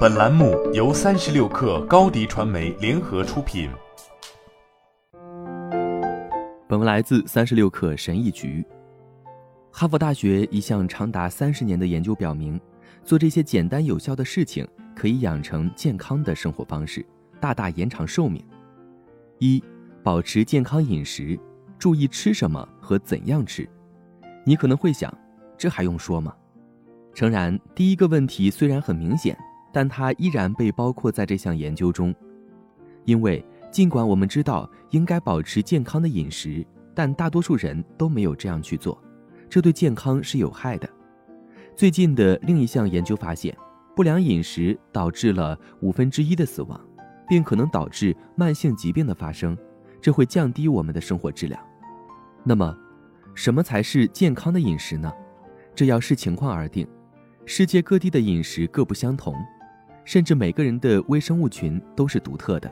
本栏目由三十六氪高低传媒联合出品。本文来自三十六氪神译局。哈佛大学一项长达三十年的研究表明，做这些简单有效的事情可以养成健康的生活方式，大大延长寿命。一、保持健康饮食，注意吃什么和怎样吃。你可能会想，这还用说吗？诚然，第一个问题虽然很明显，但它依然被包括在这项研究中，因为尽管我们知道应该保持健康的饮食，但大多数人都没有这样去做，这对健康是有害的。最近的另一项研究发现，不良饮食导致了五分之一的死亡，并可能导致慢性疾病的发生，这会降低我们的生活质量。那么，什么才是健康的饮食呢？这要视情况而定。世界各地的饮食各不相同，甚至每个人的微生物群都是独特的。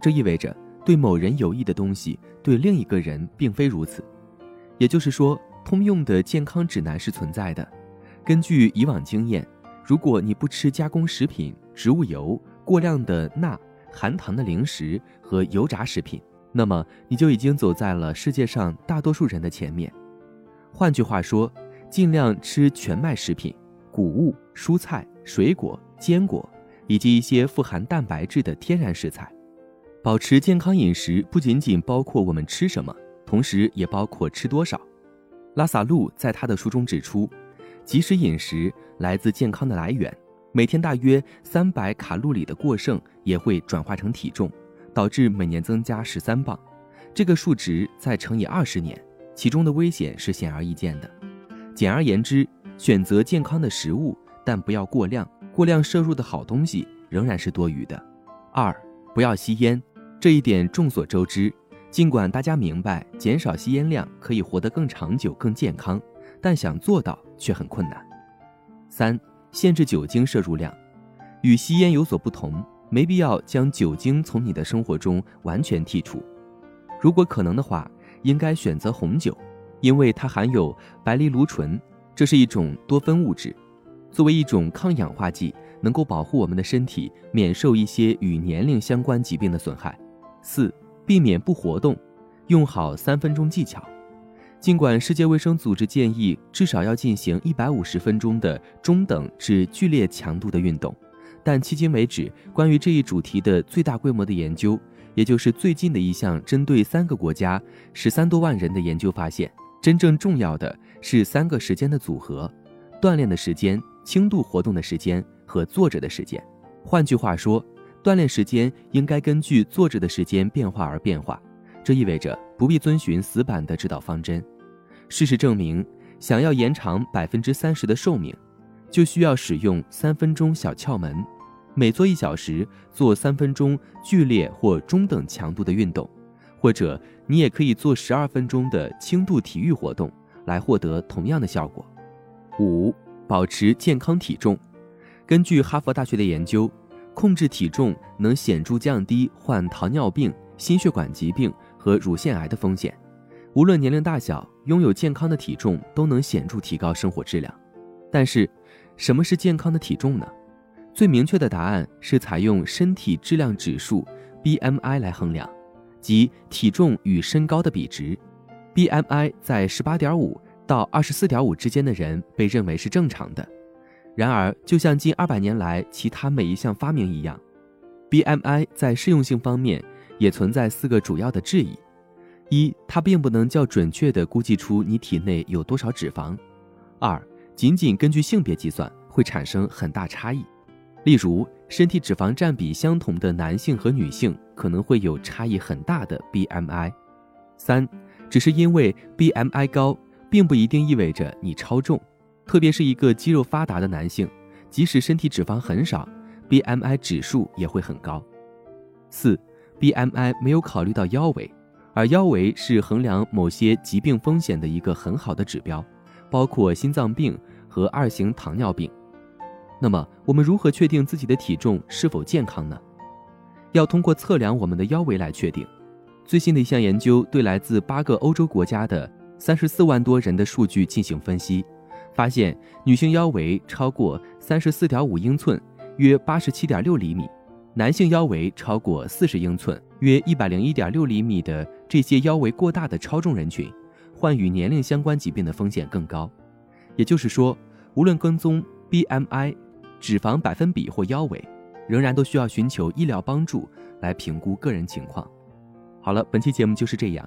这意味着，对某人有益的东西，对另一个人并非如此。也就是说，通用的健康指南是存在的。根据以往经验，如果你不吃加工食品、植物油、过量的钠、含糖的零食和油炸食品，那么你就已经走在了世界上大多数人的前面。换句话说，尽量吃全麦食品。谷物、蔬菜、水果、坚果，以及一些富含蛋白质的天然食材。保持健康饮食不仅仅包括我们吃什么，同时也包括吃多少。拉萨路在他的书中指出，即使饮食来自健康的来源，每天大约三百卡路里的过剩也会转化成体重，导致每年增加十三磅。这个数值再乘以二十年，其中的危险是显而易见的。简而言之。选择健康的食物，但不要过量。过量摄入的好东西仍然是多余的。二，不要吸烟，这一点众所周知。尽管大家明白减少吸烟量可以活得更长久、更健康，但想做到却很困难。三，限制酒精摄入量，与吸烟有所不同，没必要将酒精从你的生活中完全剔除。如果可能的话，应该选择红酒，因为它含有白藜芦醇。这是一种多酚物质，作为一种抗氧化剂，能够保护我们的身体免受一些与年龄相关疾病的损害。四、避免不活动，用好三分钟技巧。尽管世界卫生组织建议至少要进行一百五十分钟的中等至剧烈强度的运动，但迄今为止，关于这一主题的最大规模的研究，也就是最近的一项针对三个国家十三多万人的研究发现。真正重要的是三个时间的组合：锻炼的时间、轻度活动的时间和坐着的时间。换句话说，锻炼时间应该根据坐着的时间变化而变化。这意味着不必遵循死板的指导方针。事实证明，想要延长百分之三十的寿命，就需要使用三分钟小窍门：每做一小时，做三分钟剧烈或中等强度的运动。或者你也可以做十二分钟的轻度体育活动，来获得同样的效果。五、保持健康体重。根据哈佛大学的研究，控制体重能显著降低患糖尿病、心血管疾病和乳腺癌的风险。无论年龄大小，拥有健康的体重都能显著提高生活质量。但是，什么是健康的体重呢？最明确的答案是采用身体质量指数 （BMI） 来衡量。即体重与身高的比值，BMI 在十八点五到二十四点五之间的人被认为是正常的。然而，就像近二百年来其他每一项发明一样，BMI 在适用性方面也存在四个主要的质疑：一，它并不能较准确地估计出你体内有多少脂肪；二，仅仅根据性别计算会产生很大差异。例如，身体脂肪占比相同的男性和女性可能会有差异很大的 BMI。三，只是因为 BMI 高，并不一定意味着你超重，特别是一个肌肉发达的男性，即使身体脂肪很少，BMI 指数也会很高。四，BMI 没有考虑到腰围，而腰围是衡量某些疾病风险的一个很好的指标，包括心脏病和二型糖尿病。那么，我们如何确定自己的体重是否健康呢？要通过测量我们的腰围来确定。最新的一项研究对来自八个欧洲国家的三十四万多人的数据进行分析，发现女性腰围超过三十四点五英寸，约八十七点六厘米；男性腰围超过四十英寸，约一百零一点六厘米的这些腰围过大的超重人群，患与年龄相关疾病的风险更高。也就是说，无论跟踪 BMI、脂肪百分比或腰围，仍然都需要寻求医疗帮助来评估个人情况。好了，本期节目就是这样，